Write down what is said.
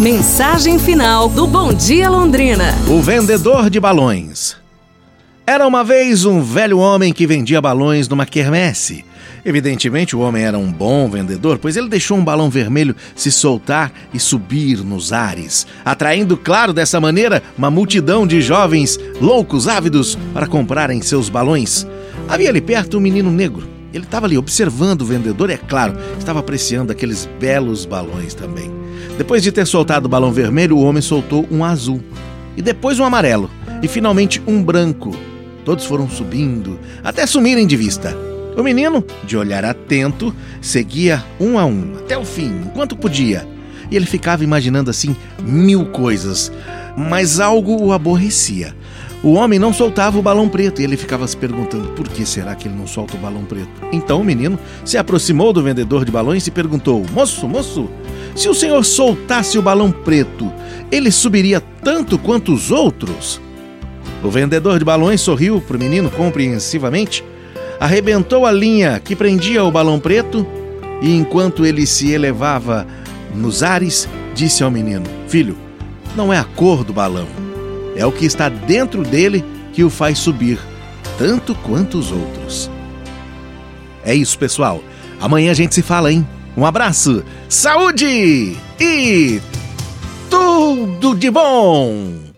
Mensagem final do Bom Dia Londrina. O vendedor de balões. Era uma vez um velho homem que vendia balões numa quermesse. Evidentemente, o homem era um bom vendedor, pois ele deixou um balão vermelho se soltar e subir nos ares, atraindo, claro, dessa maneira, uma multidão de jovens loucos, ávidos para comprarem seus balões. Havia ali perto um menino negro. Ele estava ali observando o vendedor é claro, estava apreciando aqueles belos balões também. Depois de ter soltado o balão vermelho, o homem soltou um azul, e depois um amarelo, e finalmente um branco. Todos foram subindo, até sumirem de vista. O menino, de olhar atento, seguia um a um, até o fim, enquanto podia. E ele ficava imaginando assim mil coisas, mas algo o aborrecia. O homem não soltava o balão preto e ele ficava se perguntando por que será que ele não solta o balão preto. Então o menino se aproximou do vendedor de balões e perguntou: Moço, moço, se o senhor soltasse o balão preto, ele subiria tanto quanto os outros? O vendedor de balões sorriu para o menino compreensivamente, arrebentou a linha que prendia o balão preto e, enquanto ele se elevava nos ares, disse ao menino: Filho, não é a cor do balão, é o que está dentro dele que o faz subir, tanto quanto os outros. É isso, pessoal. Amanhã a gente se fala, hein? Um abraço, saúde e tudo de bom!